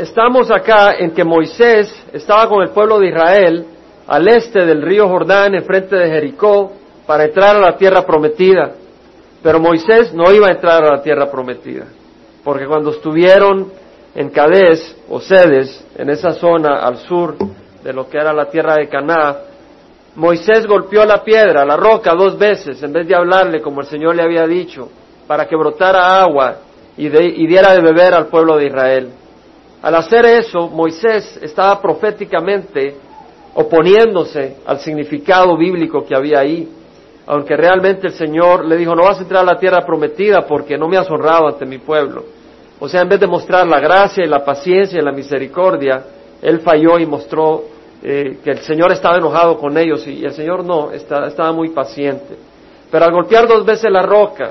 estamos acá en que Moisés estaba con el pueblo de Israel al este del río Jordán, enfrente de Jericó, para entrar a la tierra prometida. Pero Moisés no iba a entrar a la tierra prometida, porque cuando estuvieron en Cadés o Sedes, en esa zona al sur de lo que era la tierra de Caná, Moisés golpeó la piedra, la roca, dos veces, en vez de hablarle como el Señor le había dicho, para que brotara agua y diera de beber al pueblo de Israel. Al hacer eso, Moisés estaba proféticamente oponiéndose al significado bíblico que había ahí, aunque realmente el Señor le dijo, no vas a entrar a la tierra prometida porque no me has honrado ante mi pueblo. O sea, en vez de mostrar la gracia y la paciencia y la misericordia, él falló y mostró eh, que el Señor estaba enojado con ellos y, el Señor no, estaba muy paciente. Pero al golpear dos veces la roca,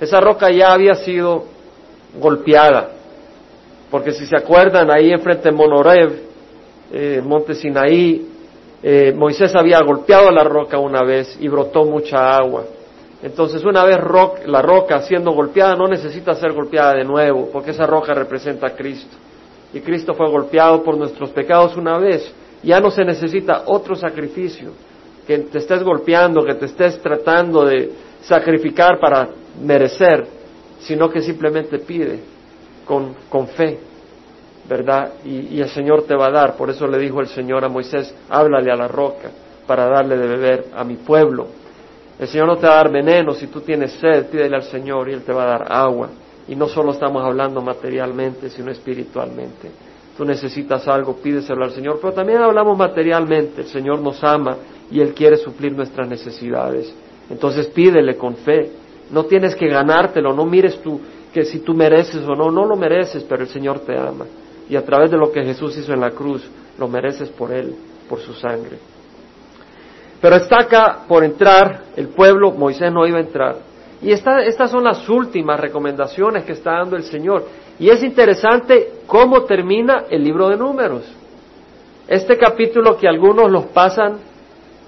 esa roca ya había sido golpeada. Porque si se acuerdan, ahí enfrente de Monorev, eh, Monte Sinaí, eh, Moisés había golpeado la roca una vez y brotó mucha agua. Entonces, una vez la roca siendo golpeada, no necesita ser golpeada de nuevo, porque esa roca representa a Cristo. Y Cristo fue golpeado por nuestros pecados una vez. Ya no se necesita otro sacrificio, que te estés golpeando, que te estés tratando de sacrificar para merecer, sino que simplemente pide con, fe, ¿verdad? Y, y el Señor te va a dar. Por eso le dijo el Señor a Moisés, háblale a la roca para darle de beber a mi pueblo. El Señor no te va a dar veneno, si tú tienes sed, pídele al Señor y Él te va a dar agua. Y no solo estamos hablando materialmente, sino espiritualmente. Tú necesitas algo, pídeselo al Señor, pero también hablamos materialmente. El Señor nos ama y Él quiere suplir nuestras necesidades. Entonces pídele con fe. No tienes que ganártelo, no mires tú que si tú mereces o no, no lo mereces, pero el Señor te ama. Y a través de lo que Jesús hizo en la cruz, lo mereces por Él, por su sangre. Pero está acá por entrar el pueblo, Moisés no iba a entrar. Y estas son las últimas recomendaciones que está dando el Señor. Y es interesante cómo termina el libro de números. Este capítulo que algunos los pasan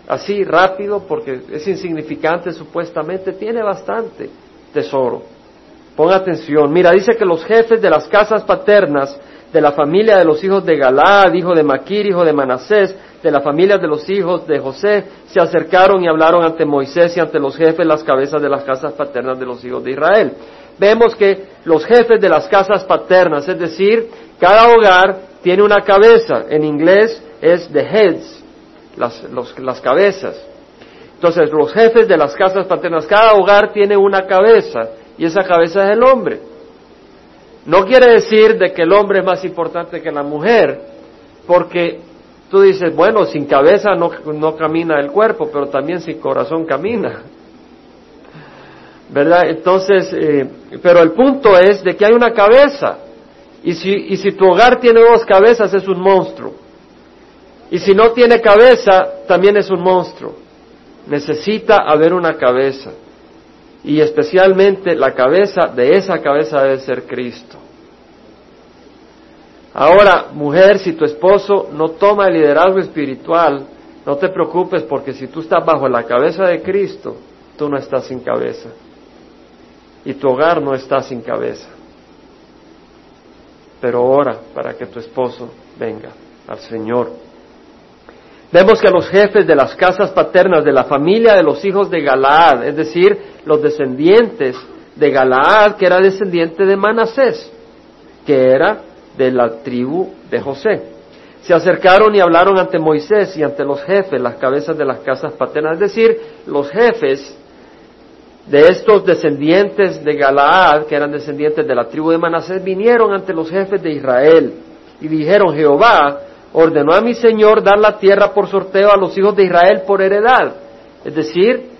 así rápido porque es insignificante supuestamente, tiene bastante tesoro. Ponga atención. Mira, dice que los jefes de las casas paternas de la familia de los hijos de Galaad, hijo de Maquir, hijo de Manasés, de la familia de los hijos de José, se acercaron y hablaron ante Moisés y ante los jefes las cabezas de las casas paternas de los hijos de Israel. Vemos que los jefes de las casas paternas, es decir, cada hogar tiene una cabeza, en inglés es the heads, las, las cabezas. Entonces, los jefes de las casas paternas, cada hogar tiene una cabeza, y esa cabeza es el hombre. No quiere decir de que el hombre es más importante que la mujer, porque tú dices, bueno, sin cabeza no, no camina el cuerpo, pero también sin corazón camina. ¿Verdad? Entonces, eh, pero el punto es de que hay una cabeza. Y si, y si tu hogar tiene dos cabezas es un monstruo. Y si no tiene cabeza, también es un monstruo. Necesita haber una cabeza y especialmente la cabeza de esa cabeza debe ser Cristo. Ahora, mujer, si tu esposo no toma el liderazgo espiritual, no te preocupes porque si tú estás bajo la cabeza de Cristo, tú no estás sin cabeza. Y tu hogar no está sin cabeza. Pero ora para que tu esposo venga al Señor. Vemos que los jefes de las casas paternas de la familia de los hijos de Galaad, es decir, los descendientes de Galaad, que era descendiente de Manasés, que era de la tribu de José, se acercaron y hablaron ante Moisés y ante los jefes, las cabezas de las casas paternas, es decir, los jefes de estos descendientes de Galaad, que eran descendientes de la tribu de Manasés, vinieron ante los jefes de Israel y dijeron, Jehová ordenó a mi Señor dar la tierra por sorteo a los hijos de Israel por heredad. Es decir,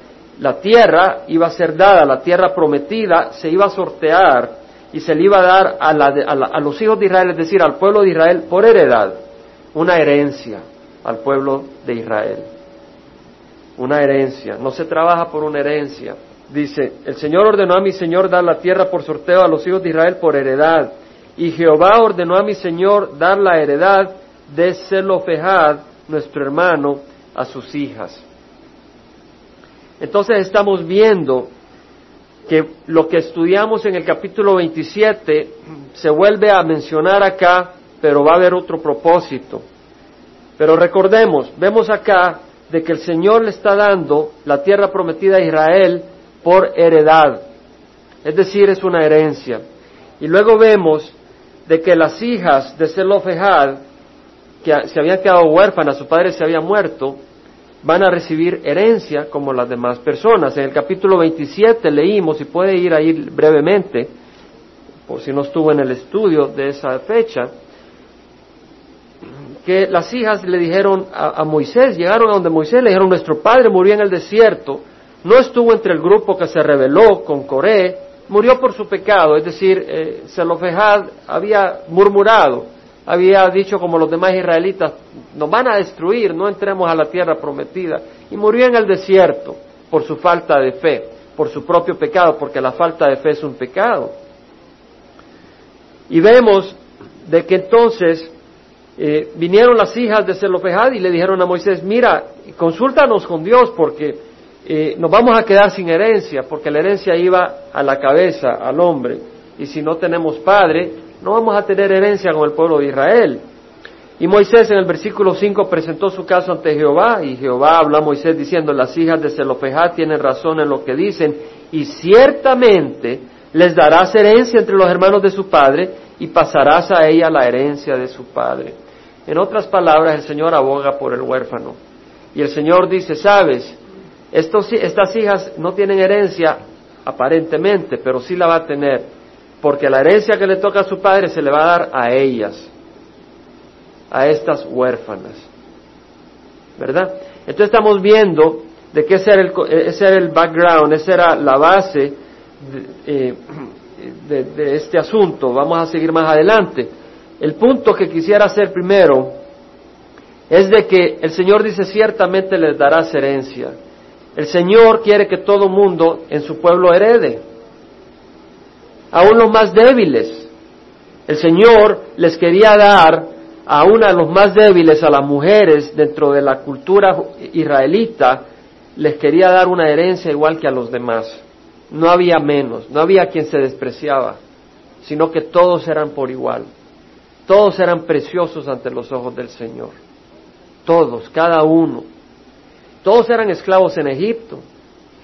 la tierra iba a ser dada, la tierra prometida se iba a sortear y se le iba a dar a, a los hijos de Israel, es decir, al pueblo de Israel por heredad, una herencia al pueblo de Israel. Una herencia, no se trabaja por una herencia. Dice, el Señor ordenó a mi Señor dar la tierra por sorteo a los hijos de Israel por heredad. Y Jehová ordenó a mi Señor dar la heredad de Zelofejad, nuestro hermano, a sus hijas. Entonces estamos viendo que lo que estudiamos en el capítulo 27 se vuelve a mencionar acá pero va a haber otro propósito. Pero recordemos, vemos acá de que el Señor le está dando la tierra prometida a Israel por heredad. Es decir, es una herencia. Y luego vemos de que las hijas de Zelofejad, que se habían quedado huérfanas, su padre se había muerto, van a recibir herencia como las demás personas. En el capítulo 27 leímos, y puede ir ahí brevemente, por si no estuvo en el estudio de esa fecha, que las hijas le dijeron a, a, Moisés, llegaron a donde Moisés le dijeron, nuestro padre murió en el desierto, no estuvo entre el grupo que se rebeló con Coré, murió por su pecado, es decir, eh, Zelofejad había murmurado, había dicho como los demás israelitas, nos van a destruir, no entremos a la tierra prometida, y murió en el desierto por su falta de fe, por su propio pecado, porque la falta de fe es un pecado. Y vemos de que entonces eh, vinieron las hijas de Zelofejad y le dijeron a Moisés, mira, consúltanos con Dios porque eh, nos vamos a quedar sin herencia, porque la herencia iba a la cabeza, al hombre, y si no tenemos padre, no vamos a tener herencia con el pueblo de Israel. Y Moisés en el versículo 5 presentó su caso ante Jehová, y Jehová habló a Moisés diciendo, las hijas de Zelofejad tienen razón en lo que dicen, y ciertamente les darás herencia entre los hermanos de su padre, y pasarás a ella la herencia de su padre. En otras palabras, el Señor aboga por el huérfano. Y el Señor dice, sabes, estas hijas no tienen herencia aparentemente, pero sí la va a tener, porque la herencia que le toca a su padre se le va a dar a ellas, a estas huérfanas. ¿Verdad? Entonces estamos viendo de que ese era el, ese era el background, esa era la base de, eh, de este asunto. Vamos a seguir más adelante. El punto que quisiera hacer primero es de que el Señor dice ciertamente les darás herencia. El Señor quiere que todo mundo en su pueblo herede, aún los más débiles. El Señor les quería dar aún a los más débiles, a las mujeres dentro de la cultura israelita, les quería dar una herencia igual que a los demás. No había menos, no había quien se despreciaba, sino que todos eran por igual. Todos eran preciosos ante los ojos del Señor. Todos, cada uno. Todos eran esclavos en Egipto,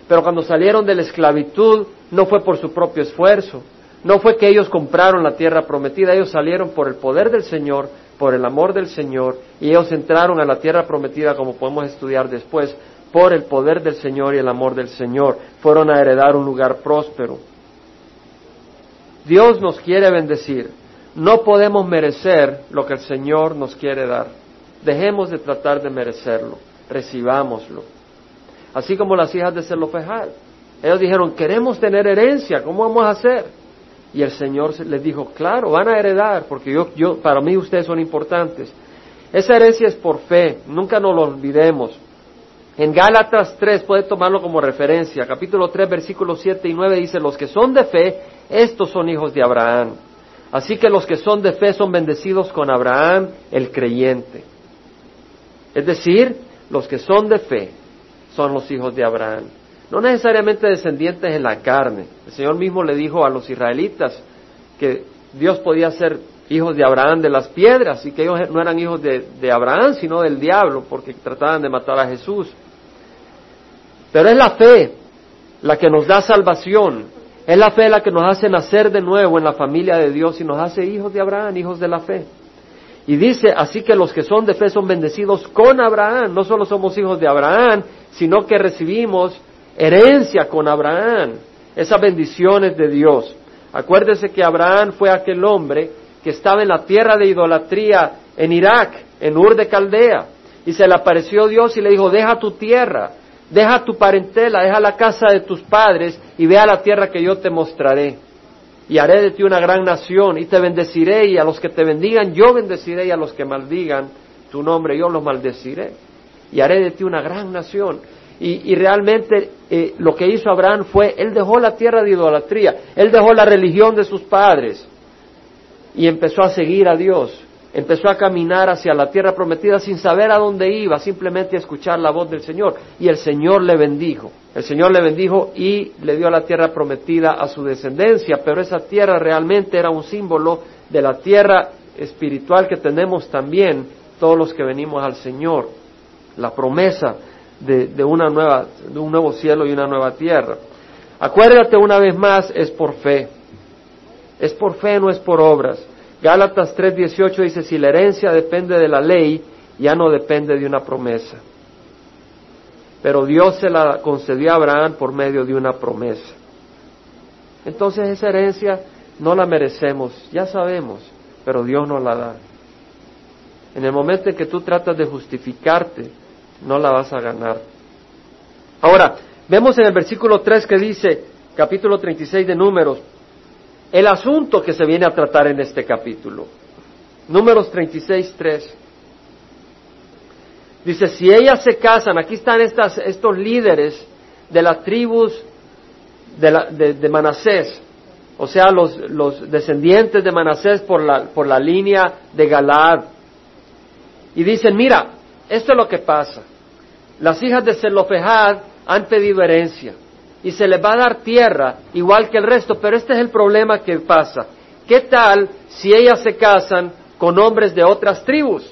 pero cuando salieron de la esclavitud no fue por su propio esfuerzo, no fue que ellos compraron la tierra prometida, ellos salieron por el poder del Señor, por el amor del Señor, y ellos entraron a la tierra prometida, como podemos estudiar después, por el poder del Señor y el amor del Señor. Fueron a heredar un lugar próspero. Dios nos quiere bendecir. No podemos merecer lo que el Señor nos quiere dar. Dejemos de tratar de merecerlo recibámoslo. Así como las hijas de Zelofejad. Ellos dijeron, queremos tener herencia, ¿cómo vamos a hacer? Y el Señor les dijo, claro, van a heredar, porque yo, yo, para mí ustedes son importantes. Esa herencia es por fe, nunca nos lo olvidemos. En Gálatas 3 puede tomarlo como referencia. Capítulo 3, versículos 7 y 9 dice, los que son de fe, estos son hijos de Abraham. Así que los que son de fe son bendecidos con Abraham, el creyente. Es decir, los que son de fe son los hijos de Abraham. No necesariamente descendientes en la carne. El Señor mismo le dijo a los israelitas que Dios podía ser hijos de Abraham de las piedras y que ellos no eran hijos de, Abraham, sino del diablo, porque trataban de matar a Jesús. Pero es la fe la que nos da salvación. Es la fe la que nos hace nacer de nuevo en la familia de Dios y nos hace hijos de Abraham, hijos de la fe. Y dice, así que los que son de fe son bendecidos con Abraham. No solo somos hijos de Abraham, sino que recibimos herencia con Abraham. Esas bendiciones de Dios. Acuérdese que Abraham fue aquel hombre que estaba en la tierra de idolatría en Irak, en Ur de Caldea. Y se le apareció Dios y le dijo, deja tu tierra, deja tu parentela, deja la casa de tus padres y ve a la tierra que yo te mostraré y haré de ti una gran nación y te bendeciré y a los que te bendigan yo bendeciré y a los que maldigan tu nombre yo los maldeciré y haré de ti una gran nación. Y, realmente eh, lo que hizo Abraham fue, él dejó la tierra de idolatría, él dejó la religión de sus padres y empezó a seguir a Dios empezó a caminar hacia la tierra prometida sin saber a dónde iba, simplemente a escuchar la voz del Señor. Y el Señor le bendijo. El Señor le bendijo y le dio la tierra prometida a su descendencia, pero esa tierra realmente era un símbolo de la tierra espiritual que tenemos también todos los que venimos al Señor, la promesa de, una nueva, de un nuevo cielo y una nueva tierra. Acuérdate una vez más, es por fe. Es por fe, no es por obras. Gálatas 3:18 dice, si la herencia depende de la ley, ya no depende de una promesa. Pero Dios se la concedió a Abraham por medio de una promesa. Entonces esa herencia no la merecemos, ya sabemos, pero Dios nos la da. En el momento en que tú tratas de justificarte, no la vas a ganar. Ahora, vemos en el versículo 3 que dice, capítulo 36 de Números, el asunto que se viene a tratar en este capítulo. Números 36, 3. Dice, si ellas se casan, aquí están estas, estos líderes de las tribus de, de, Manasés, o sea, los, los, descendientes de Manasés por la, por la línea de Galaad. Y dicen, mira, esto es lo que pasa. Las hijas de Zelofejad han pedido herencia y se les va a dar tierra igual que el resto, pero este es el problema que pasa. ¿Qué tal si ellas se casan con hombres de otras tribus?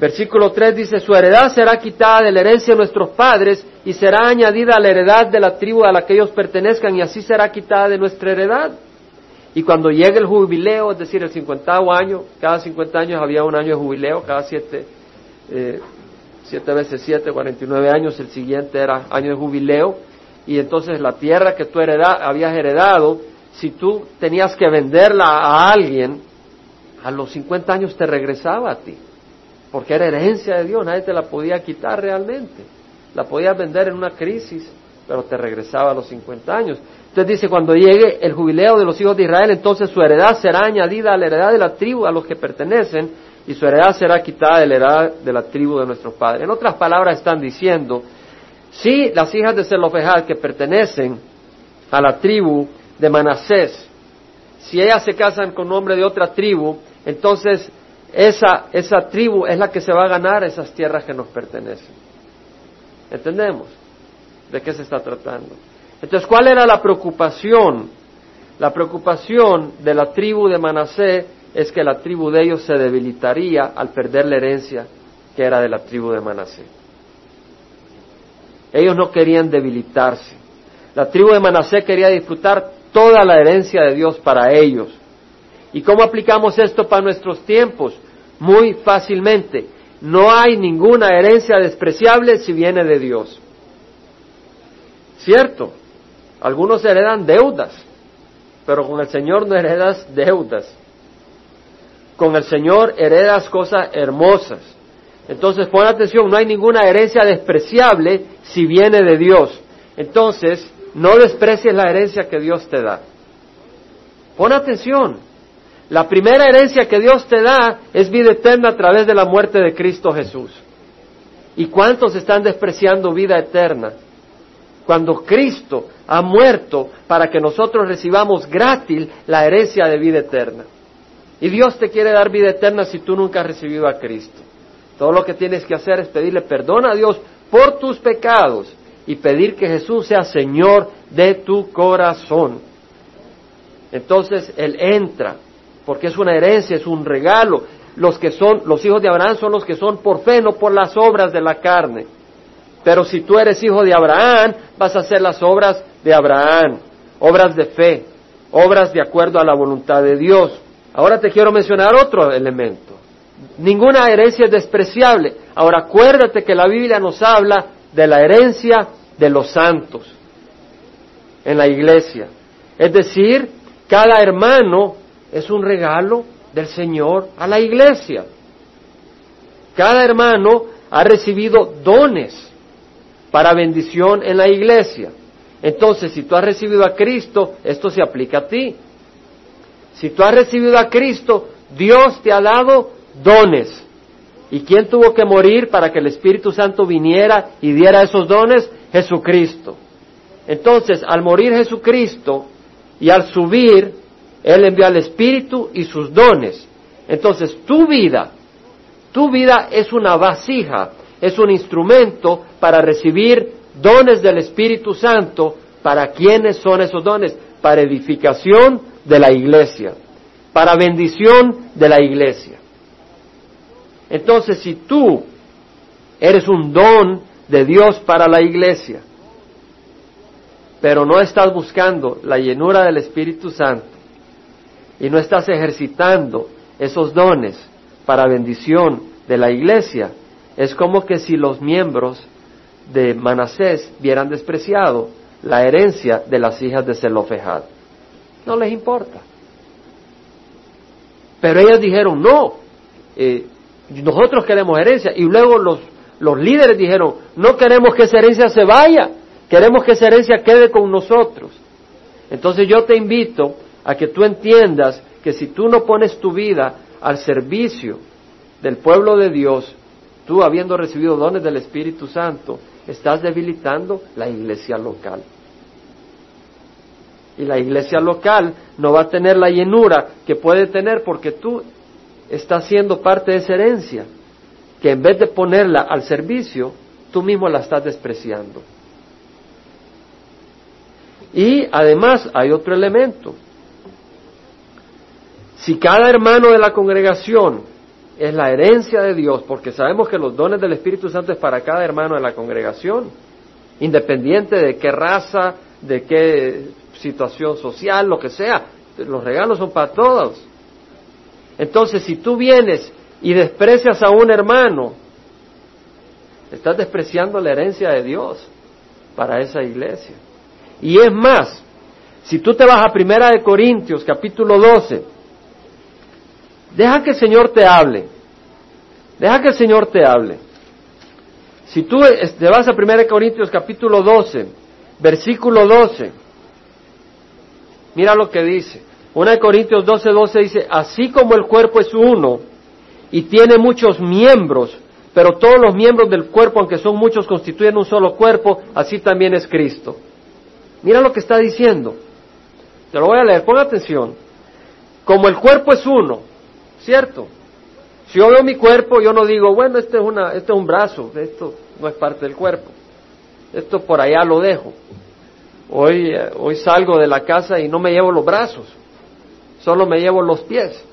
Versículo 3 dice, su heredad será quitada de la herencia de nuestros padres y será añadida a la heredad de la tribu a la que ellos pertenezcan y así será quitada de nuestra heredad. Y cuando llegue el jubileo, es decir, el cincuentavo año, cada cincuenta años había un año de jubileo, cada siete, eh, siete veces siete, cuarenta y nueve años, el siguiente era año de jubileo, y entonces la tierra que tú habías heredado, si tú tenías que venderla a alguien, a los cincuenta años te regresaba a ti porque era herencia de Dios, nadie te la podía quitar realmente. La podías vender en una crisis, pero te regresaba a los 50 años. Entonces dice, cuando llegue el jubileo de los hijos de Israel, entonces su heredad será añadida a la heredad de la tribu a los que pertenecen, y su heredad será quitada de la heredad de la tribu de nuestros padres. En otras palabras están diciendo, si las hijas de Zelofejad que pertenecen a la tribu de Manasés, si ellas se casan con hombre de otra tribu, entonces esa, esa tribu es la que se va a ganar esas tierras que nos pertenecen. ¿Entendemos? ¿De qué se está tratando? Entonces, ¿cuál era la preocupación? La preocupación de la tribu de Manasé es que la tribu de ellos se debilitaría al perder la herencia que era de la tribu de Manasé. Ellos no querían debilitarse. La tribu de Manasé quería disfrutar toda la herencia de Dios para ellos. ¿Y cómo aplicamos esto para nuestros tiempos? Muy fácilmente. No hay ninguna herencia despreciable si viene de Dios. ¿Cierto? Algunos heredan deudas, pero con el Señor no heredas deudas. Con el Señor heredas cosas hermosas. Entonces pon atención, no hay ninguna herencia despreciable si viene de Dios. Entonces, no desprecies la herencia que Dios te da. Pon atención. La primera herencia que Dios te da es vida eterna a través de la muerte de Cristo Jesús. ¿Y cuántos están despreciando vida eterna? Cuando Cristo ha muerto para que nosotros recibamos gratis la herencia de vida eterna. Y Dios te quiere dar vida eterna si tú nunca has recibido a Cristo. Todo lo que tienes que hacer es pedirle perdón a Dios por tus pecados y pedir que Jesús sea Señor de tu corazón. Entonces Él entra porque es una herencia, es un regalo. Los que son, los hijos de Abraham son los que son por fe, no por las obras de la carne. Pero si tú eres hijo de Abraham, vas a hacer las obras de Abraham, obras de fe, obras de acuerdo a la voluntad de Dios. Ahora te quiero mencionar otro elemento. Ninguna herencia es despreciable. Ahora acuérdate que la Biblia nos habla de la herencia de los santos en la iglesia. Es decir, cada hermano es un regalo del Señor a la iglesia. Cada hermano ha recibido dones para bendición en la iglesia. Entonces, si tú has recibido a Cristo, esto se aplica a ti. Si tú has recibido a Cristo, Dios te ha dado dones. ¿Y quién tuvo que morir para que el Espíritu Santo viniera y diera esos dones? Jesucristo. Entonces, al morir Jesucristo y al subir, él envió al Espíritu y sus dones. Entonces, tu vida, tu vida es una vasija, es un instrumento para recibir dones del Espíritu Santo. ¿Para quiénes son esos dones? Para edificación de la iglesia. para bendición de la iglesia. Entonces, si tú eres un don de Dios para la iglesia, pero no estás buscando la llenura del Espíritu Santo y no estás ejercitando esos dones para bendición de la iglesia, es como que si los miembros de Manasés vieran despreciado la herencia de las hijas de Zelofejad. No les importa. Pero ellas dijeron, no, eh, nosotros queremos herencia. Y luego los, los líderes dijeron, no queremos que esa herencia se vaya, queremos que esa herencia quede con nosotros. Entonces yo te invito a que tú entiendas que si tú no pones tu vida al servicio del pueblo de Dios, tú habiendo recibido dones del Espíritu Santo, estás debilitando la iglesia local. Y la iglesia local no va a tener la llenura que puede tener porque tú estás siendo parte de esa herencia, que en vez de ponerla al servicio, tú mismo la estás despreciando. Y además hay otro elemento. Si cada hermano de la congregación es la herencia de Dios, porque sabemos que los dones del Espíritu Santo es para cada hermano de la congregación, independiente de qué raza, de qué situación social, lo que sea, los regalos son para todos. Entonces, si tú vienes y desprecias a un hermano, estás despreciando la herencia de Dios para esa iglesia. Y es más, si tú te vas a Primera de Corintios, capítulo 12, Deja que el Señor te hable. Deja que el Señor te hable. Si tú te vas a 1 Corintios capítulo 12, versículo 12, mira lo que dice. 1 Corintios 12, 12 dice, así como el cuerpo es uno y tiene muchos miembros, pero todos los miembros del cuerpo, aunque son muchos, constituyen un solo cuerpo, así también es Cristo. Mira lo que está diciendo. Te lo voy a leer, pon atención. Como el cuerpo es uno ¿Cierto? Si yo veo mi cuerpo, yo no digo, bueno, este es, una, este es un brazo, esto no es parte del cuerpo. Esto por allá lo dejo. Hoy, eh, hoy salgo de la casa y no me llevo los brazos, solo me llevo los pies.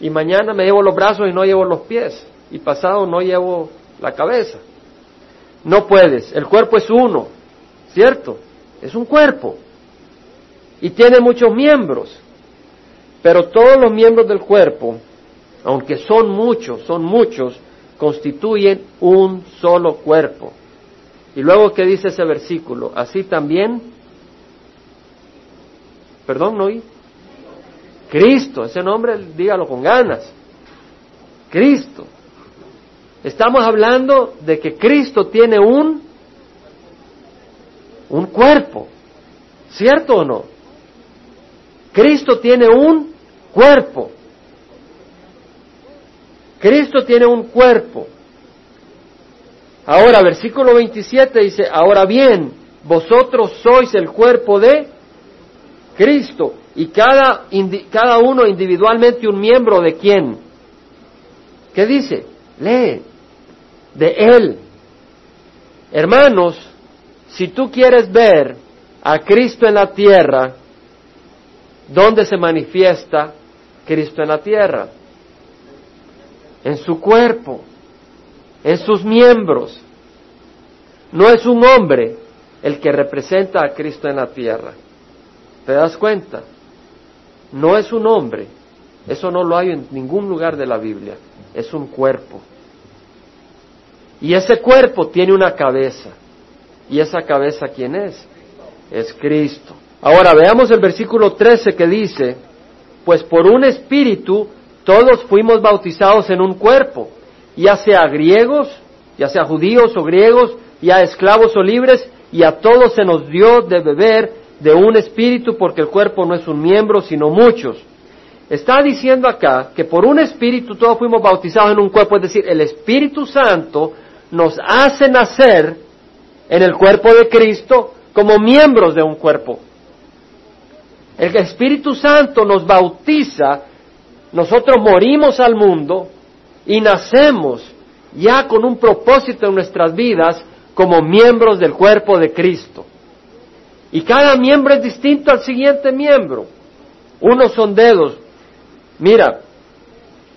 Y mañana me llevo los brazos y no llevo los pies. Y pasado no llevo la cabeza. No puedes. El cuerpo es uno, ¿cierto? Es un cuerpo. Y tiene muchos miembros. Pero todos los miembros del cuerpo, aunque son muchos, son muchos, constituyen un solo cuerpo. Y luego, ¿qué dice ese versículo? Así también, perdón, no oí. Cristo, ese nombre dígalo con ganas. Cristo. Estamos hablando de que Cristo tiene un un cuerpo. ¿Cierto o no? Cristo tiene un cuerpo. Cristo tiene un cuerpo. Ahora, versículo 27 dice, ahora bien, vosotros sois el cuerpo de Cristo y cada, cada uno individualmente un miembro de quién. ¿Qué dice? Lee, de Él. Hermanos, si tú quieres ver a Cristo en la tierra, ¿dónde se manifiesta Cristo en la tierra, en su cuerpo, en sus miembros. No es un hombre el que representa a Cristo en la tierra. ¿Te das cuenta? No es un hombre. Eso no lo hay en ningún lugar de la Biblia. Es un cuerpo. Y ese cuerpo tiene una cabeza. ¿Y esa cabeza quién es? Es Cristo. Ahora veamos el versículo 13 que dice, pues por un espíritu todos fuimos bautizados en un cuerpo, ya sea griegos, ya sea judíos o griegos, ya esclavos o libres, y a todos se nos dio de beber de un espíritu porque el cuerpo no es un miembro, sino muchos. Está diciendo acá que por un espíritu todos fuimos bautizados en un cuerpo, es decir, el Espíritu Santo nos hace nacer en el cuerpo de Cristo como miembros de un cuerpo. El Espíritu Santo nos bautiza, nosotros morimos al mundo y nacemos ya con un propósito en nuestras vidas como miembros del cuerpo de Cristo. Y cada miembro es distinto al siguiente miembro. Unos son dedos, Mira,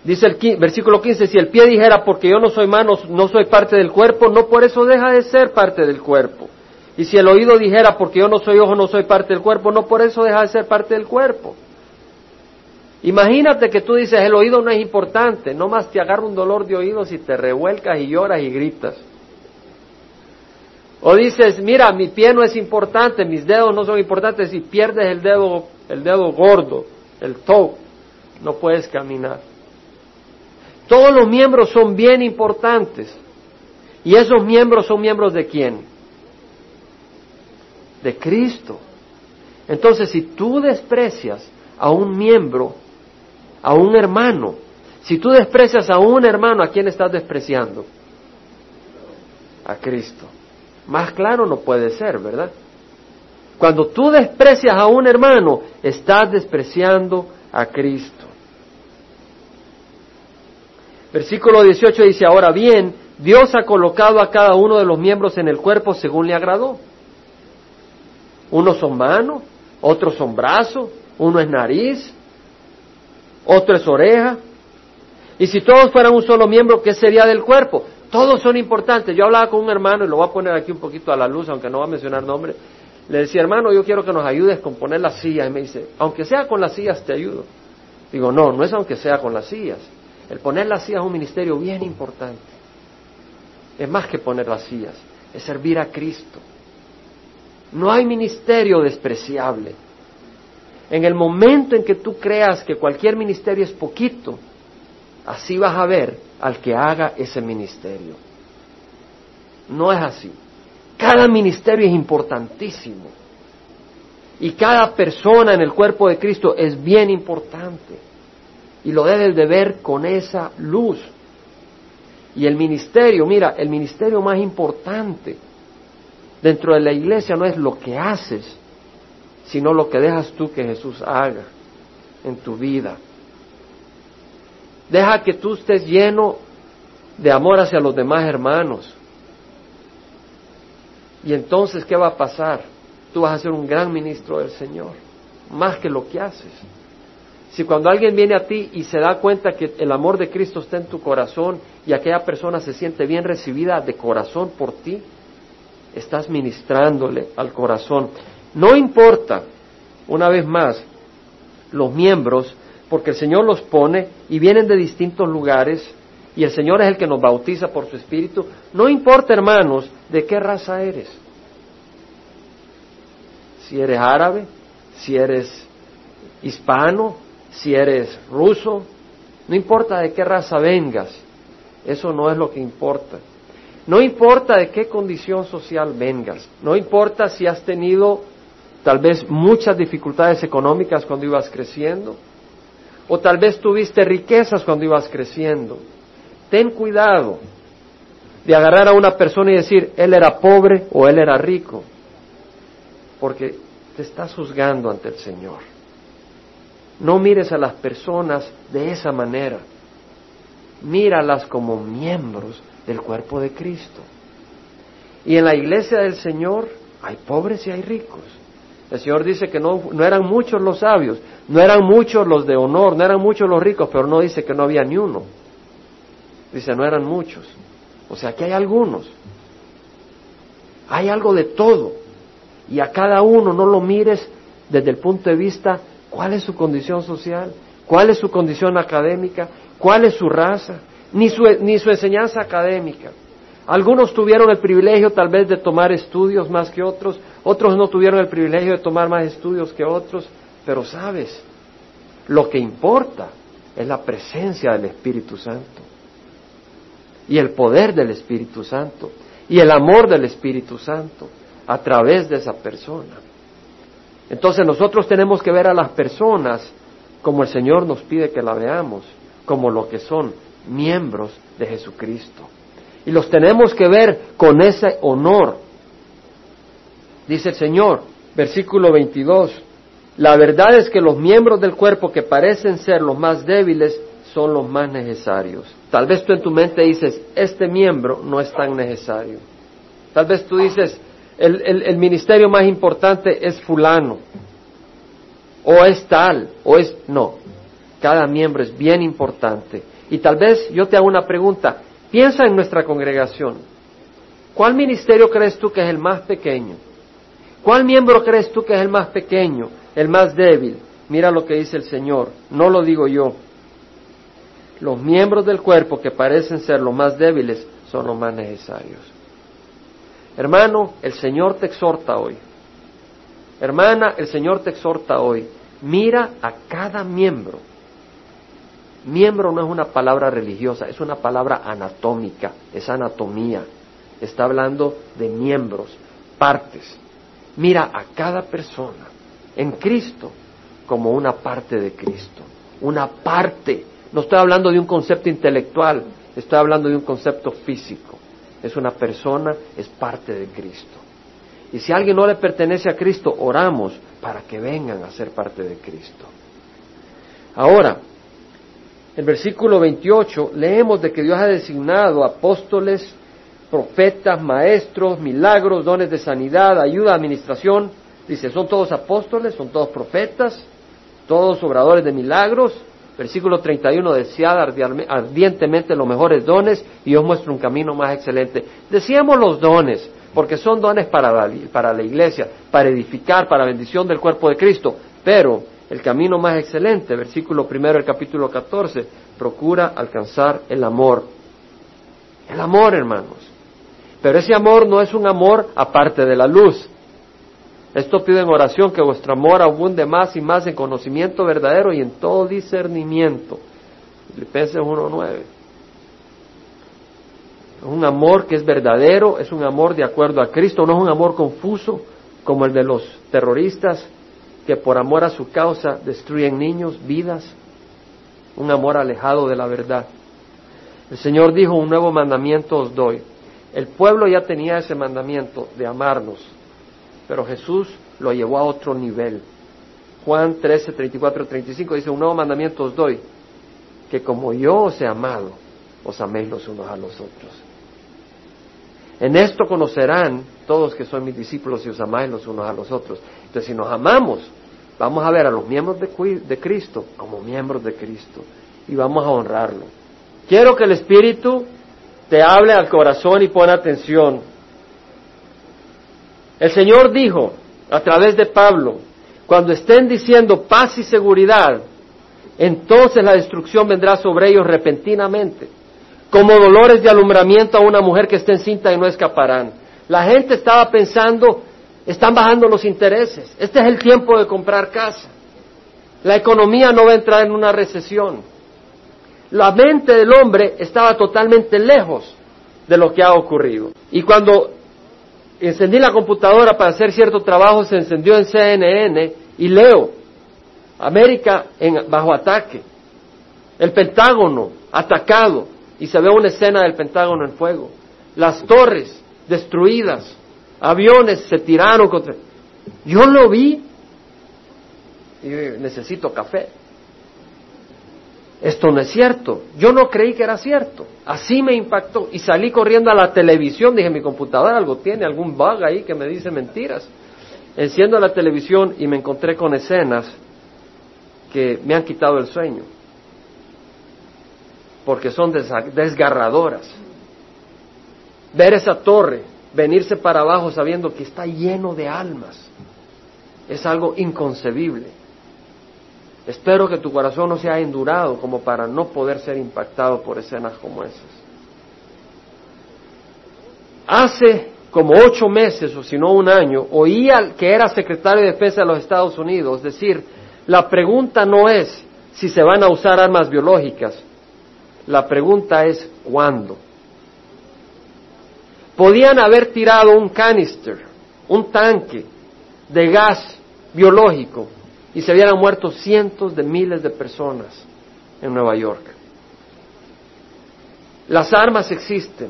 dice el versículo 15, si el pie dijera porque yo no soy mano, no soy parte del cuerpo, no por eso deja de ser parte del cuerpo. Y si el oído dijera porque yo no soy ojo, no soy parte del cuerpo, no por eso deja de ser parte del cuerpo. Imagínate que tú dices, el oído no es importante, no más te agarra un dolor de oídos y te revuelcas y lloras y gritas. O dices, mira, mi pie no es importante, mis dedos no son importantes, y pierdes el dedo, el dedo gordo, el toe, no puedes caminar. Todos los miembros son bien importantes. ¿Y esos miembros son miembros de quién? De Cristo. Entonces, si tú desprecias a un miembro, a un hermano, si tú desprecias a un hermano, ¿a quién estás despreciando? A Cristo. Más claro no puede ser, ¿verdad? Cuando tú desprecias a un hermano, estás despreciando a Cristo. Versículo 18 dice, ahora bien, Dios ha colocado a cada uno de los miembros en el cuerpo según le agradó. Unos son manos, otros son brazos, uno es nariz, otro es oreja. Y si todos fueran un solo miembro, ¿qué sería del cuerpo? Todos son importantes. Yo hablaba con un hermano, y lo voy a poner aquí un poquito a la luz, aunque no va a mencionar nombre. Le decía, hermano, yo quiero que nos ayudes con poner las sillas. Y me dice, aunque sea con las sillas, te ayudo. Digo, no, no es aunque sea con las sillas. El poner las sillas es un ministerio bien importante. Es más que poner las sillas, es servir a Cristo. No hay ministerio despreciable. En el momento en que tú creas que cualquier ministerio es poquito, así vas a ver al que haga ese ministerio. No es así. Cada ministerio es importantísimo. Y cada persona en el cuerpo de Cristo es bien importante. Y lo debes de ver con esa luz. Y el ministerio, mira, el ministerio más importante dentro de la iglesia no es lo que haces, sino lo que dejas tú que Jesús haga en tu vida. Deja que tú estés lleno de amor hacia los demás hermanos. Y entonces, ¿qué va a pasar? Tú vas a ser un gran ministro del Señor, más que lo que haces. Si cuando alguien viene a ti y se da cuenta que el amor de Cristo está en tu corazón y aquella persona se siente bien recibida de corazón por ti, estás ministrándole al corazón. No importa, una vez más, los miembros porque el Señor los pone y vienen de distintos lugares y el Señor es el que nos bautiza por su Espíritu. No importa, hermanos, de qué raza eres. Si eres árabe, si eres hispano, si eres ruso, no importa de qué raza vengas, eso no es lo que importa. No importa de qué condición social vengas, no importa si has tenido tal vez muchas dificultades económicas cuando ibas creciendo, o tal vez tuviste riquezas cuando ibas creciendo. Ten cuidado de agarrar a una persona y decir, él era pobre o él era rico, porque te estás juzgando ante el Señor. No mires a las personas de esa manera, míralas como miembros del cuerpo de Cristo. Y en la iglesia del Señor hay pobres y hay ricos. El Señor dice que no, no eran muchos los sabios, no eran muchos los de honor, no eran muchos los ricos, pero no dice que no había ni uno. Dice, no eran muchos. O sea, que hay algunos. Hay algo de todo. Y a cada uno no lo mires desde el punto de vista cuál es su condición social, cuál es su condición académica, cuál es su raza, ni su, ni su enseñanza académica. Algunos tuvieron el privilegio tal vez de tomar estudios más que otros, otros no tuvieron el privilegio de tomar más estudios que otros, pero sabes, lo que importa es la presencia del Espíritu Santo. Y el poder del Espíritu Santo. Y el amor del Espíritu Santo a través de esa persona. Entonces nosotros tenemos que ver a las personas como el Señor nos pide que la veamos, como lo que son miembros de Jesucristo. Y los tenemos que ver con ese honor. Dice el Señor, versículo 22, la verdad es que los miembros del cuerpo que parecen ser los más débiles son los más necesarios. Tal vez tú en tu mente dices, este miembro no es tan necesario. Tal vez tú dices, el, el ministerio más importante es fulano, o es tal, o es... No, Cada miembro es bien importante. Y tal vez yo te hago una pregunta. Piensa en nuestra congregación. ¿Cuál ministerio crees tú que es el más pequeño? ¿Cuál miembro crees tú que es el más pequeño, el más débil? Mira lo que dice el Señor, no lo digo yo. Los miembros del cuerpo que parecen ser los más débiles son los más necesarios. Hermano, el Señor te exhorta hoy. Hermana, el Señor te exhorta hoy. Mira a cada miembro. Miembro no es una palabra religiosa, es una palabra anatómica, es anatomía. Está hablando de miembros, partes. Mira a cada persona en Cristo como una parte de Cristo, una parte. No estoy hablando de un concepto intelectual, estoy hablando de un concepto físico. Es una persona, es parte de Cristo. Y si alguien no le pertenece a Cristo, oramos para que vengan a ser parte de Cristo. Ahora, en versículo 28 leemos de que Dios ha designado apóstoles, profetas, maestros, milagros, dones de sanidad, ayuda, administración. Dice, son todos apóstoles, son todos profetas, todos obradores de milagros. Versículo 31, desead ardientemente los mejores dones y os muestra un camino más excelente. Decíamos los dones, porque son dones para la, para la iglesia, para edificar, para bendición del cuerpo de Cristo, pero el camino más excelente, versículo primero del capítulo 14, procura alcanzar el amor. El amor, hermanos. Pero ese amor no es un amor aparte de la luz. Esto pido en oración que vuestro amor abunde más y más en conocimiento verdadero y en todo discernimiento. Filipenses 1.9. Es un amor que es verdadero, es un amor de acuerdo a Cristo, no es un amor confuso como el de los terroristas que por amor a su causa destruyen niños, vidas, un amor alejado de la verdad. El Señor dijo, un nuevo mandamiento os doy. El pueblo ya tenía ese mandamiento de amarnos, pero Jesús lo llevó a otro nivel. Juan 13, 34, 35 dice, un nuevo mandamiento os doy, que como yo os he amado, os améis los unos a los otros. En esto conocerán todos que son mis discípulos y os amáis los unos a los otros. Entonces, si nos amamos, vamos a ver a los miembros de, Cristo como miembros de Cristo y vamos a honrarlo. Quiero que el Espíritu te hable al corazón y pon atención. El Señor dijo a través de Pablo, cuando estén diciendo paz y seguridad, entonces la destrucción vendrá sobre ellos repentinamente, como dolores de alumbramiento a una mujer que esté encinta y no escaparán. La gente estaba pensando, están bajando los intereses, este es el tiempo de comprar casa, la economía no va a entrar en una recesión. La mente del hombre estaba totalmente lejos de lo que ha ocurrido. Y cuando encendí la computadora para hacer cierto trabajo, se encendió en CNN y leo, América en, bajo ataque, el Pentágono atacado. Y se ve una escena del Pentágono en fuego, las torres destruidas, aviones se tiraron contra... Yo lo vi y necesito café. Esto no es cierto. Yo no creí que era cierto. Así me impactó. Y salí corriendo a la televisión. Dije, mi computadora algo tiene, algún bug ahí que me dice mentiras. Enciendo la televisión y me encontré con escenas que me han quitado el sueño. Porque son desgarradoras. Ver esa torre, venirse para abajo sabiendo que está lleno de almas, es algo inconcebible. Espero que tu corazón no sea endurado como para no poder ser impactado por escenas como esas. Hace como ocho meses o si no un año, oí al que era secretario de Defensa de los Estados Unidos decir, la pregunta no es si se van a usar armas biológicas, la pregunta es cuándo. Podían haber tirado un canister, un tanque de gas biológico y se hubieran muerto cientos de miles de personas en Nueva York. Las armas existen,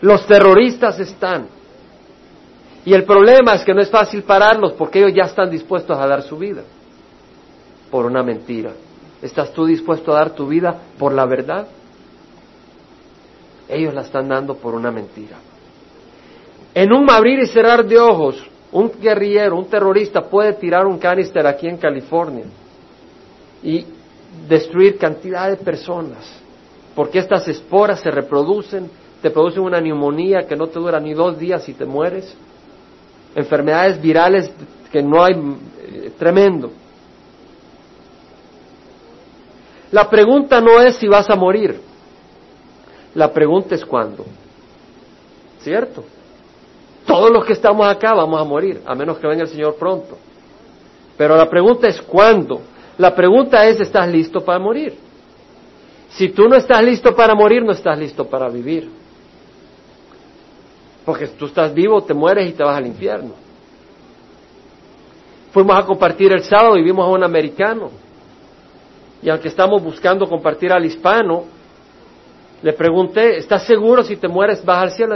los terroristas están, y el problema es que no es fácil pararlos porque ellos ya están dispuestos a dar su vida por una mentira. ¿Estás tú dispuesto a dar tu vida por la verdad? Ellos la están dando por una mentira. En un abrir y cerrar de ojos, un guerrillero, un terrorista puede tirar un canister aquí en California y destruir cantidad de personas, porque estas esporas se reproducen, te producen una neumonía que no te dura ni dos días y te mueres, enfermedades virales que no hay, eh, tremendo. La pregunta no es si vas a morir, la pregunta es cuándo. ¿Cierto? Todos los que estamos acá vamos a morir, a menos que venga el Señor pronto. Pero la pregunta es cuándo. La pregunta es, ¿estás listo para morir? Si tú no estás listo para morir, no estás listo para vivir. Porque tú estás vivo, te mueres y te vas al infierno. Fuimos a compartir el sábado y vimos a un americano. Y aunque estamos buscando compartir al hispano, le pregunté, ¿estás seguro si te mueres vas al cielo?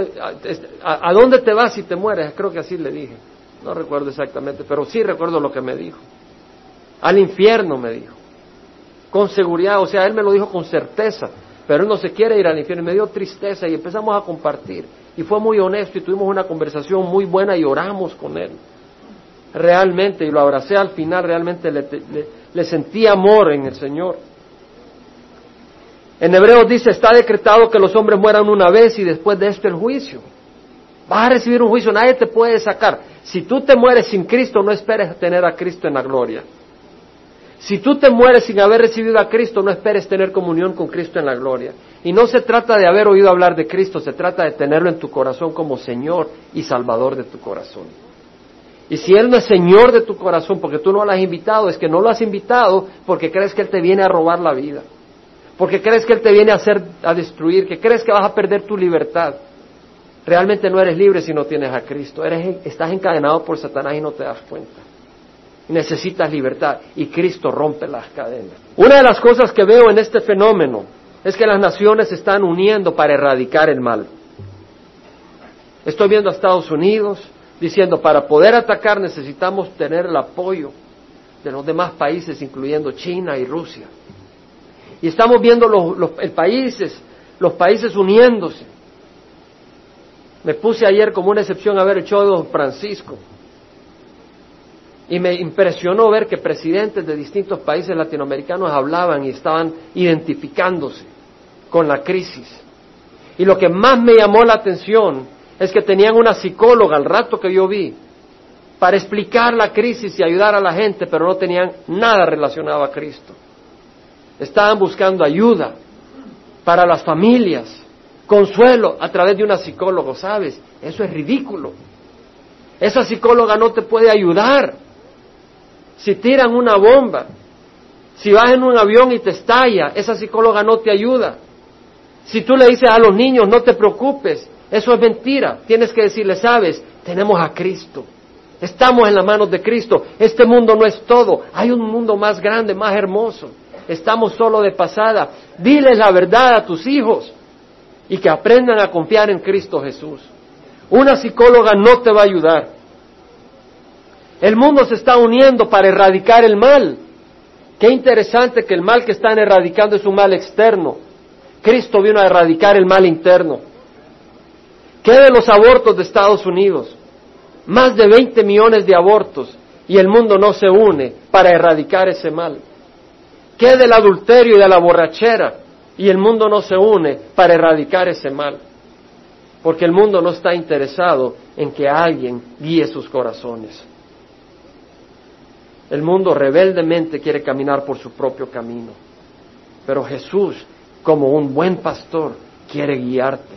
¿A, dónde te vas si te mueres? Creo que así le dije. No recuerdo exactamente, pero sí recuerdo lo que me dijo. Al infierno me dijo. Con seguridad, o sea, él me lo dijo con certeza, pero él no se quiere ir al infierno. Y me dio tristeza y empezamos a compartir. Y fue muy honesto y tuvimos una conversación muy buena y oramos con él. Realmente, y lo abracé al final, realmente le, le sentí amor en el Señor. En Hebreos dice, está decretado que los hombres mueran una vez y después de esto el juicio. Vas a recibir un juicio, nadie te puede sacar. Si tú te mueres sin Cristo, no esperes tener a Cristo en la gloria. Si tú te mueres sin haber recibido a Cristo, no esperes tener comunión con Cristo en la gloria. Y no se trata de haber oído hablar de Cristo, se trata de tenerlo en tu corazón como Señor y Salvador de tu corazón. Y si Él no es Señor de tu corazón porque tú no lo has invitado, es que no lo has invitado porque crees que Él te viene a robar la vida porque crees que Él te viene a hacer, a destruir, que crees que vas a perder tu libertad. Realmente no eres libre si no tienes a Cristo. Eres, estás encadenado por Satanás y no te das cuenta. Necesitas libertad y Cristo rompe las cadenas. Una de las cosas que veo en este fenómeno es que las naciones se están uniendo para erradicar el mal. Estoy viendo a Estados Unidos diciendo, para poder atacar necesitamos tener el apoyo de los demás países, incluyendo China y Rusia. Y estamos viendo los, países, los países uniéndose. Me puse ayer como una excepción a show de Don Francisco. Y me impresionó ver que presidentes de distintos países latinoamericanos hablaban y estaban identificándose con la crisis. Y lo que más me llamó la atención es que tenían una psicóloga al rato que yo vi para explicar la crisis y ayudar a la gente, pero no tenían nada relacionado a Cristo. Estaban buscando ayuda para las familias, consuelo a través de una psicóloga, ¿sabes? Eso es ridículo. Esa psicóloga no te puede ayudar. Si tiran una bomba, si vas en un avión y te estalla, esa psicóloga no te ayuda. Si tú le dices a los niños, no te preocupes, eso es mentira. Tienes que decirle, sabes, tenemos a Cristo. Estamos en las manos de Cristo. Este mundo no es todo. Hay un mundo más grande, más hermoso estamos solo de pasada. Diles la verdad a tus hijos y que aprendan a confiar en Cristo Jesús. Una psicóloga no te va a ayudar. El mundo se está uniendo para erradicar el mal. Qué interesante que el mal que están erradicando es un mal externo. Cristo vino a erradicar el mal interno. ¿Qué de los abortos de Estados Unidos? Más de 20 millones de abortos y el mundo no se une para erradicar ese mal. ¿Qué del adulterio y de la borrachera? Y el mundo no se une para erradicar ese mal. Porque el mundo no está interesado en que alguien guíe sus corazones. El mundo rebeldemente quiere caminar por su propio camino. Pero Jesús, como un buen pastor, quiere guiarte.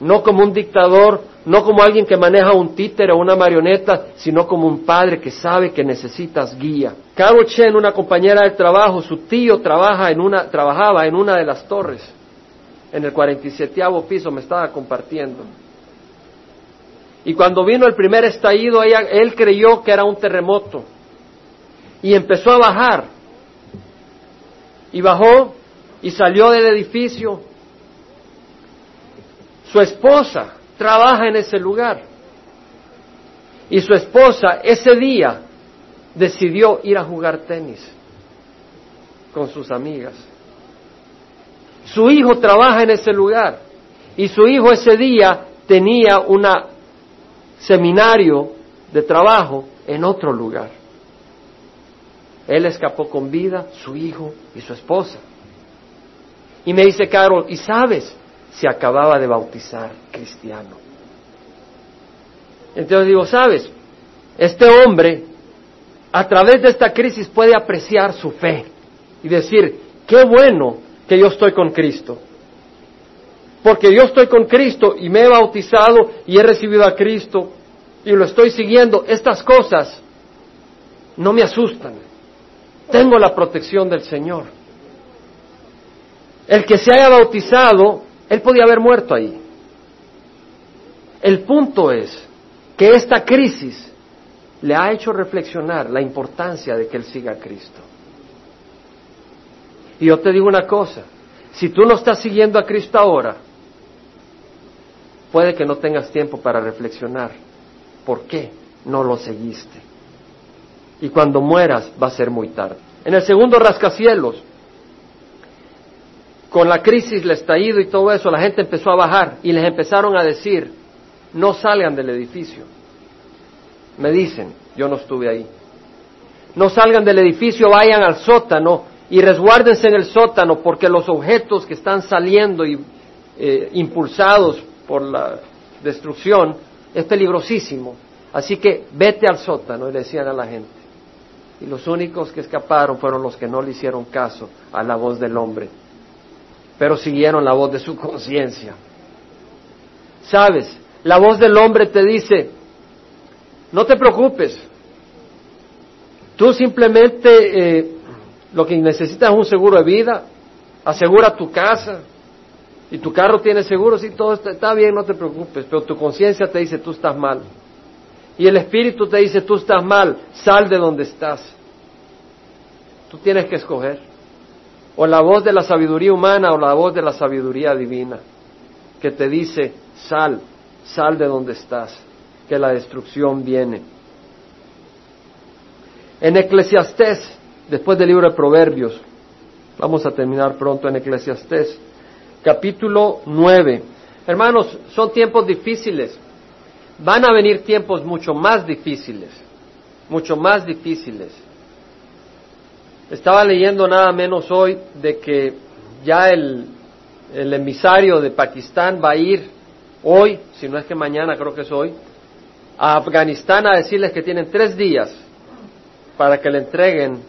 No como un dictador, no como alguien que maneja un títere o una marioneta, sino como un padre que sabe que necesitas guía. Caro Chen, una compañera de trabajo, su tío trabaja en una, trabajaba en una de las torres, en el 47 piso, me estaba compartiendo. Y cuando vino el primer estallido, él creyó que era un terremoto. Y empezó a bajar. Y bajó y salió del edificio. Su esposa trabaja en ese lugar. Y su esposa ese día decidió ir a jugar tenis con sus amigas. Su hijo trabaja en ese lugar y su hijo ese día tenía un seminario de trabajo en otro lugar. Él escapó con vida, su hijo y su esposa. Y me dice Carol, ¿y sabes? Se acababa de bautizar cristiano. Entonces digo, ¿sabes? Este hombre, a través de esta crisis, puede apreciar su fe y decir, qué bueno que yo estoy con Cristo. Porque yo estoy con Cristo y me he bautizado y he recibido a Cristo y lo estoy siguiendo. Estas cosas no me asustan. Tengo la protección del Señor. El que se haya bautizado, él podía haber muerto ahí. El punto es que esta crisis le ha hecho reflexionar la importancia de que él siga a Cristo. Y yo te digo una cosa, si tú no estás siguiendo a Cristo ahora, puede que no tengas tiempo para reflexionar. ¿Por qué no lo seguiste? Y cuando mueras va a ser muy tarde. En el segundo rascacielos, con la crisis, el estallido y todo eso, la gente empezó a bajar y les empezaron a decir, no salgan del edificio. Me dicen, yo no estuve ahí. No salgan del edificio, vayan al sótano y resguárdense en el sótano porque los objetos que están saliendo y eh, impulsados por la destrucción es peligrosísimo. Así que vete al sótano, y decían a la gente. Y los únicos que escaparon fueron los que no le hicieron caso a la voz del hombre, pero siguieron la voz de su conciencia. ¿Sabes? La voz del hombre te dice, no te preocupes, tú simplemente eh, lo que necesitas es un seguro de vida, asegura tu casa y tu carro tiene seguro, sí, todo está, bien, no te preocupes, pero tu conciencia te dice tú estás mal. Y el espíritu te dice tú estás mal, sal de donde estás. Tú tienes que escoger. O la voz de la sabiduría humana o la voz de la sabiduría divina, que te dice sal, sal de donde estás, que la destrucción viene. En Eclesiastés después del libro de Proverbios. Vamos a terminar pronto en Eclesiastés, capítulo 9. Hermanos, son tiempos difíciles. Van a venir tiempos mucho más difíciles, mucho más difíciles. Estaba leyendo nada menos hoy de que ya el, el emisario de Pakistán va a ir hoy, si no es que mañana, creo que es hoy, a Afganistán a decirles que tienen tres días para que le entreguen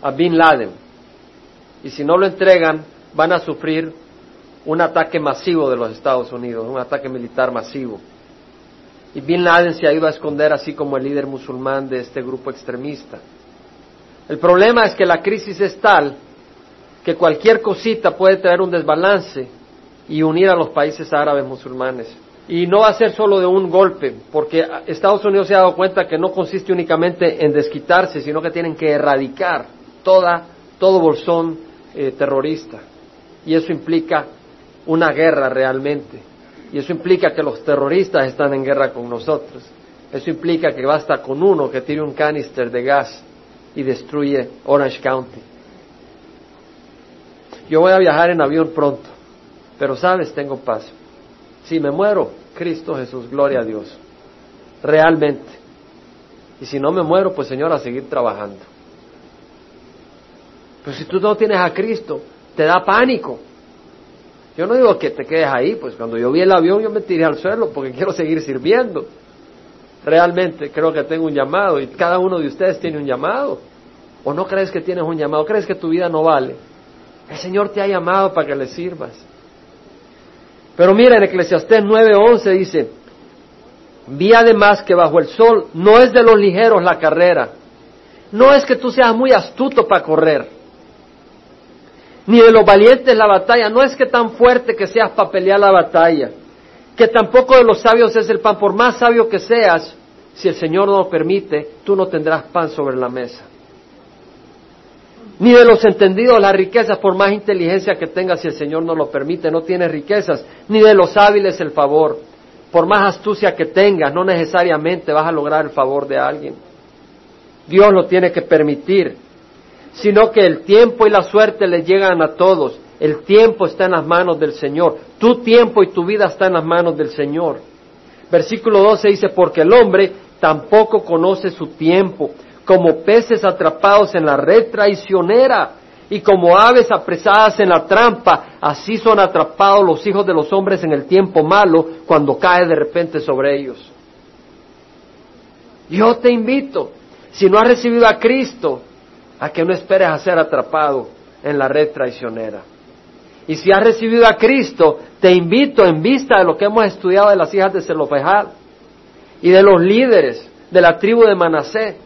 a Bin Laden. Y si no lo entregan, van a sufrir un ataque masivo de los Estados Unidos, un ataque militar masivo. Y Bin Laden se ha ido a esconder así como el líder musulmán de este grupo extremista. El problema es que la crisis es tal que cualquier cosita puede traer un desbalance y unir a los países árabes musulmanes. Y no va a ser solo de un golpe, porque Estados Unidos se ha dado cuenta que no consiste únicamente en desquitarse, sino que tienen que erradicar toda, todo bolsón eh, terrorista. Y eso implica una guerra realmente. Y eso implica que los terroristas están en guerra con nosotros. Eso implica que basta con uno que tire un canister de gas y destruye Orange County. Yo voy a viajar en avión pronto, pero sabes, tengo paz. Si me muero, Cristo Jesús, gloria a Dios. Realmente. Y si no me muero, pues Señor, a seguir trabajando. Pero si tú no tienes a Cristo, te da pánico. Yo no digo que te quedes ahí, pues cuando yo vi el avión yo me tiré al suelo porque quiero seguir sirviendo. Realmente creo que tengo un llamado y cada uno de ustedes tiene un llamado. ¿O no crees que tienes un llamado? ¿Crees que tu vida no vale? El Señor te ha llamado para que le sirvas. Pero mira, en Eclesiastés 9:11 dice, vi además que bajo el sol no es de los ligeros la carrera, no es que tú seas muy astuto para correr, ni de los valientes la batalla. No es que tan fuerte que seas para pelear la batalla, que tampoco de los sabios es el pan. Por más sabio que seas, si el Señor no lo permite, tú no tendrás pan sobre la mesa. Ni de los entendidos las riquezas, por más inteligencia que tengas, si el Señor no lo permite, no tienes riquezas. Ni de los hábiles el favor. Por más astucia que tengas, no necesariamente vas a lograr el favor de alguien. Dios lo tiene que permitir sino que el tiempo y la suerte le llegan a todos. El tiempo está en las manos del Señor. Tu tiempo y tu vida está en las manos del Señor. Versículo 12 dice, porque el hombre tampoco conoce su tiempo. como peces atrapados en la red traicionera y como aves apresadas en la trampa, así son atrapados los hijos de los hombres en el tiempo malo cuando cae de repente sobre ellos. Yo te invito, si no has recibido a Cristo, a que no esperes a ser atrapado en la red traicionera. Y si has recibido a Cristo, te invito en vista de lo que hemos estudiado de las hijas de Zelofejad y de los líderes de la tribu de Manasé,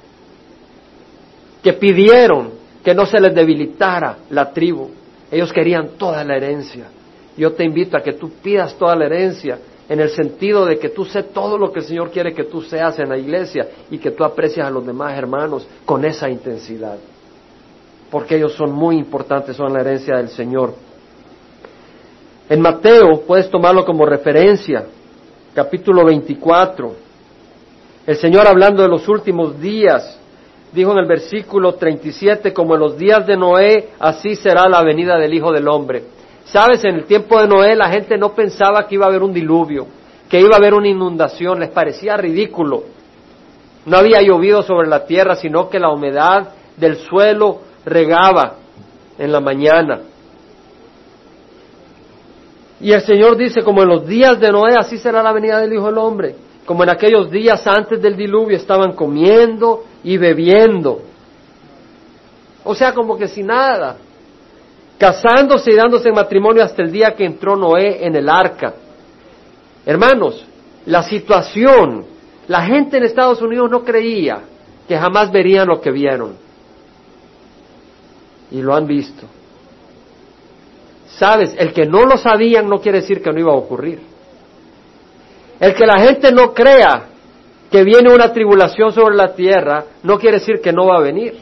que pidieron que no se les debilitara la tribu. Ellos querían toda la herencia. Yo te invito a que tú pidas toda la herencia en el sentido de que tú sé todo lo que el Señor quiere que tú seas en la iglesia y que tú aprecias a los demás hermanos con esa intensidad. Porque ellos son muy importantes, son la herencia del Señor. En Mateo puedes tomarlo como referencia, capítulo 24. El Señor hablando de los últimos días, dijo en el versículo 37, como en los días de Noé, así será la venida del Hijo del Hombre. Sabes, en el tiempo de Noé la gente no pensaba que iba a haber un diluvio, que iba a haber una inundación, les parecía ridículo. No había llovido sobre la tierra, sino que la humedad del suelo regaba en la mañana. Y el Señor dice, como en los días de Noé, así será la venida del Hijo del Hombre. Como en aquellos días antes del diluvio estaban comiendo y bebiendo. O sea, como que sin nada. Casándose y dándose en matrimonio hasta el día que entró Noé en el arca. Hermanos, la situación, la gente en Estados Unidos no creía que jamás verían lo que vieron. Y lo han visto. Sabes, el que no lo sabían no quiere decir que no iba a ocurrir. El que la gente no crea que viene una tribulación sobre la tierra no quiere decir que no va a venir.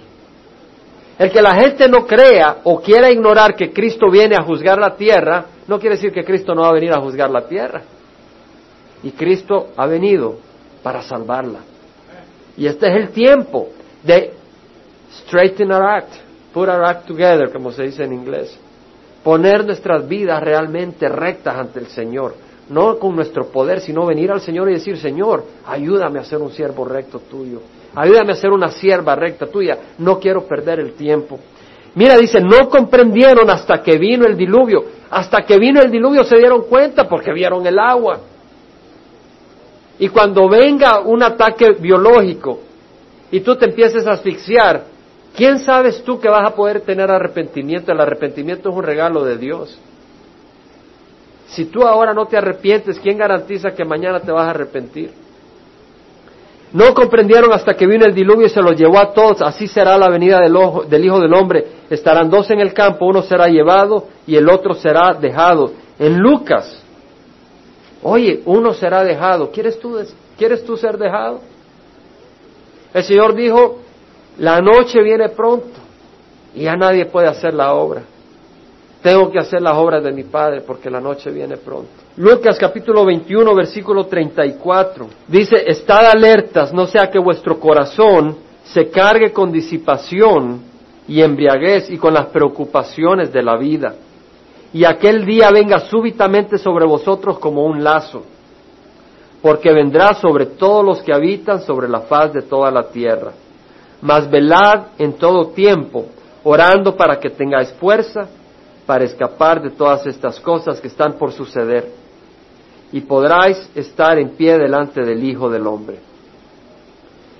El que la gente no crea o quiera ignorar que Cristo viene a juzgar la tierra no quiere decir que Cristo no va a venir a juzgar la tierra. Y Cristo ha venido para salvarla. Y este es el tiempo de straighten our act, put our act together, como se dice en inglés poner nuestras vidas realmente rectas ante el Señor, no con nuestro poder, sino venir al Señor y decir, Señor, ayúdame a ser un siervo recto tuyo, ayúdame a ser una sierva recta tuya, no quiero perder el tiempo. Mira, dice, no comprendieron hasta que vino el diluvio, hasta que vino el diluvio se dieron cuenta porque vieron el agua. Y cuando venga un ataque biológico y tú te empieces a asfixiar, ¿Quién sabes tú que vas a poder tener arrepentimiento? El arrepentimiento es un regalo de Dios. Si tú ahora no te arrepientes, ¿quién garantiza que mañana te vas a arrepentir? No comprendieron hasta que vino el diluvio y se los llevó a todos. Así será la venida del, Hijo del Hombre. Estarán dos en el campo, uno será llevado y el otro será dejado. En Lucas, oye, uno será dejado. ¿Quieres tú, ¿quieres tú ser dejado? El Señor dijo, la noche viene pronto y ya nadie puede hacer la obra. Tengo que hacer las obras de mi Padre porque la noche viene pronto. Lucas capítulo 21 versículo 34 dice, estad alertas, no sea que vuestro corazón se cargue con disipación y embriaguez y con las preocupaciones de la vida. Y aquel día venga súbitamente sobre vosotros como un lazo, porque vendrá sobre todos los que habitan sobre la faz de toda la tierra mas velad en todo tiempo, orando para que tengáis fuerza para escapar de todas estas cosas que están por suceder, y podráis estar en pie delante del Hijo del Hombre.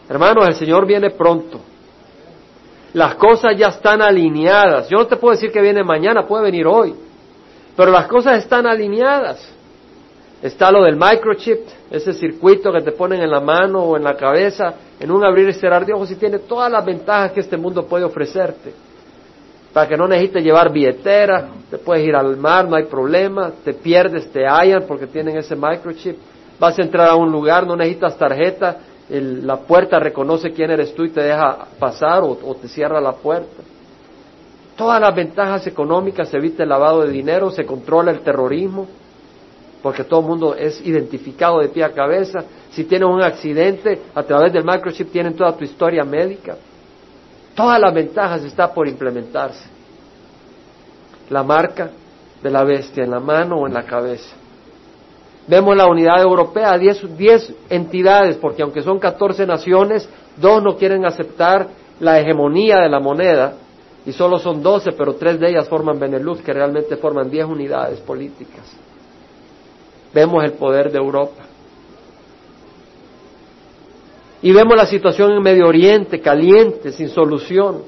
Hermanos, el Señor viene pronto. Las cosas ya están alineadas. Yo no te puedo decir que viene mañana, puede venir hoy. Pero las cosas están alineadas. Está lo del microchip, ese circuito que te ponen en la mano o en la cabeza, en un abrir y cerrar de ojos, y tiene todas las ventajas que este mundo puede ofrecerte. Para que no necesites llevar billetera, te puedes ir al mar, no hay problema, te pierdes, te hallan porque tienen ese microchip. Vas a entrar a un lugar, no necesitas tarjeta, la puerta reconoce quién eres tú y te deja pasar o, o te cierra la puerta. Todas las ventajas económicas, se evita el lavado de dinero, se controla el terrorismo porque todo el mundo es identificado de pie a cabeza. Si tienes un accidente, a través del microchip tienen toda tu historia médica. Todas las ventajas están por implementarse. La marca de la bestia en la mano o en la cabeza. Vemos la unidad europea, 10 entidades, porque aunque son 14 naciones, Dos no quieren aceptar la hegemonía de la moneda y solo son doce, pero tres de ellas forman Benelux, que realmente forman diez unidades políticas. Vemos el poder de Europa. Y vemos la situación en Medio Oriente caliente, sin solución,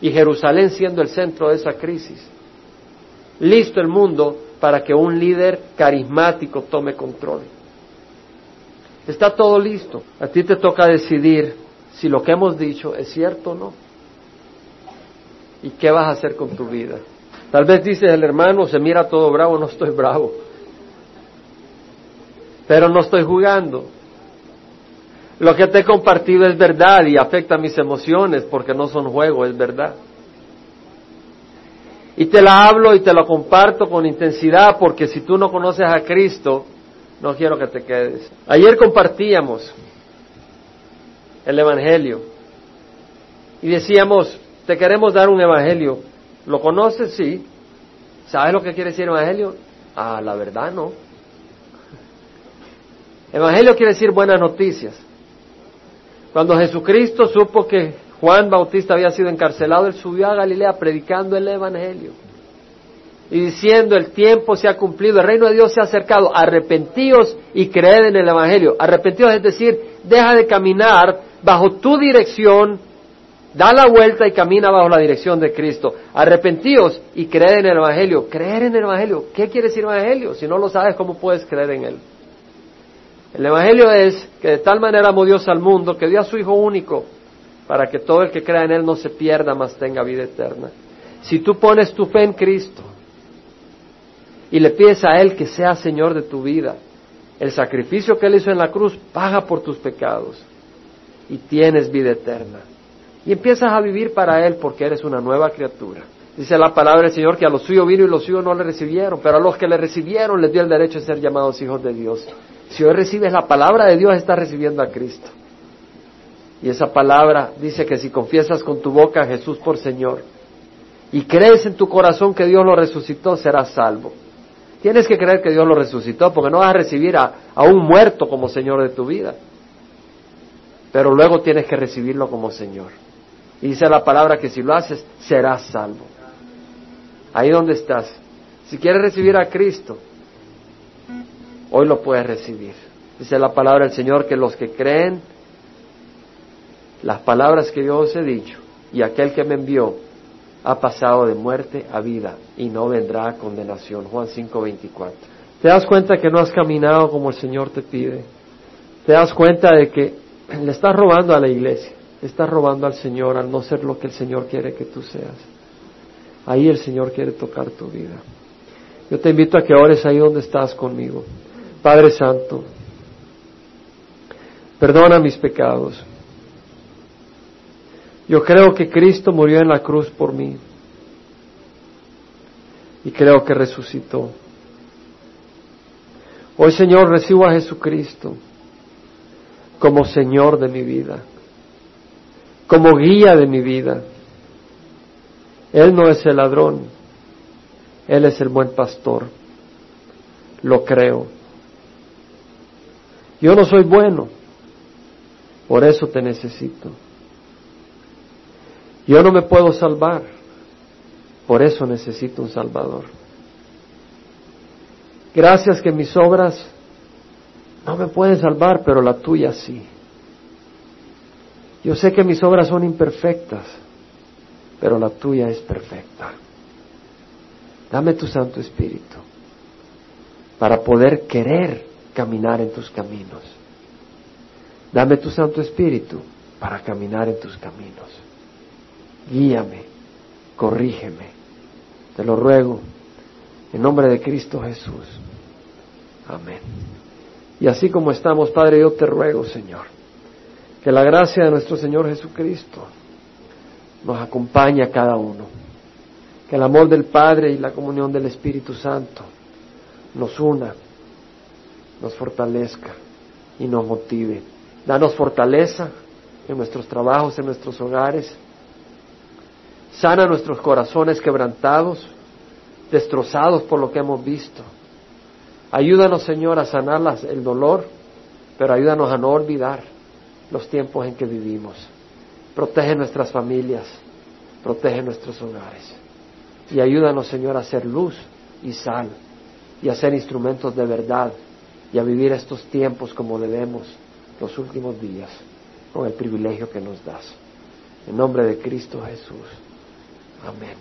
y Jerusalén siendo el centro de esa crisis. Listo el mundo para que un líder carismático tome control. Está todo listo. A ti te toca decidir si lo que hemos dicho es cierto o no. ¿Y qué vas a hacer con tu vida? Tal vez dices el hermano, se mira todo bravo, no estoy bravo. Pero no estoy jugando. Lo que te he compartido es verdad y afecta mis emociones porque no son juegos, es verdad. Y te la hablo y te lo comparto con intensidad porque si tú no conoces a Cristo, no quiero que te quedes. Ayer compartíamos el Evangelio y decíamos, te queremos dar un Evangelio. ¿Lo conoces? Sí. ¿Sabes lo que quiere decir Evangelio? Ah, la verdad no. Evangelio quiere decir buenas noticias. Cuando Jesucristo supo que Juan Bautista había sido encarcelado, él subió a Galilea predicando el Evangelio y diciendo el tiempo se ha cumplido, el reino de Dios se ha acercado, arrepentíos y creed en el Evangelio. Arrepentíos es decir, deja de caminar bajo tu dirección, da la vuelta y camina bajo la dirección de Cristo. Arrepentíos y creed en el Evangelio. Creer en el Evangelio, ¿qué quiere decir Evangelio? Si no lo sabes, ¿cómo puedes creer en él? El Evangelio es que de tal manera amó Dios al mundo que dio a su Hijo único para que todo el que crea en Él no se pierda, mas tenga vida eterna. Si tú pones tu fe en Cristo y le pides a Él que sea Señor de tu vida, el sacrificio que Él hizo en la cruz paga por tus pecados y tienes vida eterna. Y empiezas a vivir para Él porque eres una nueva criatura. Dice la palabra del Señor que a los suyos vino y los suyos no le recibieron, pero a los que le recibieron les dio el derecho de ser llamados hijos de Dios. Si hoy recibes la palabra de Dios, estás recibiendo a Cristo. Y esa palabra dice que si confiesas con tu boca a Jesús por Señor y crees en tu corazón que Dios lo resucitó, serás salvo. Tienes que creer que Dios lo resucitó porque no vas a recibir a, a un muerto como Señor de tu vida. Pero luego tienes que recibirlo como Señor. Y dice la palabra que si lo haces, serás salvo. Ahí donde estás. Si quieres recibir a Cristo, hoy lo puedes recibir. Dice la palabra del Señor que los que creen las palabras que yo os he dicho y aquel que me envió ha pasado de muerte a vida y no vendrá a condenación. Juan 5:24. ¿Te das cuenta que no has caminado como el Señor te pide? ¿Te das cuenta de que le estás robando a la iglesia? Le estás robando al Señor al no ser lo que el Señor quiere que tú seas. Ahí el Señor quiere tocar tu vida. Yo te invito a que ores ahí donde estás conmigo. Padre Santo, perdona mis pecados. Yo creo que Cristo murió en la cruz por mí. Y creo que resucitó. Hoy, Señor, recibo a Jesucristo como Señor de mi vida, como guía de mi vida. Él no es el ladrón, Él es el buen pastor. Lo creo. Yo no soy bueno, por eso te necesito. Yo no me puedo salvar, por eso necesito un Salvador. Gracias que mis obras no me pueden salvar, pero la tuya sí. Yo sé que mis obras son imperfectas, pero la tuya es perfecta. Dame tu Santo Espíritu para poder querer caminar en tus caminos. Dame tu Santo Espíritu para caminar en tus caminos. Guíame, corrígeme. Te lo ruego en nombre de Cristo Jesús. Amén. Y así como estamos, Padre, yo te ruego, Señor, que la gracia de nuestro Señor Jesucristo nos acompañe a cada uno. Que el amor del Padre y la comunión del Espíritu Santo nos una nos fortalezca y nos motive. Danos fortaleza en nuestros trabajos, en nuestros hogares. Sana nuestros corazones quebrantados, destrozados por lo que hemos visto. Ayúdanos, Señor, a sanar el dolor, pero ayúdanos a no olvidar los tiempos en que vivimos. Protege nuestras familias, protege nuestros hogares. Y ayúdanos, Señor, a ser luz y sal y a ser instrumentos de verdad y a vivir estos tiempos como debemos los últimos días con el privilegio que nos das. En nombre de Cristo Jesús. Amén.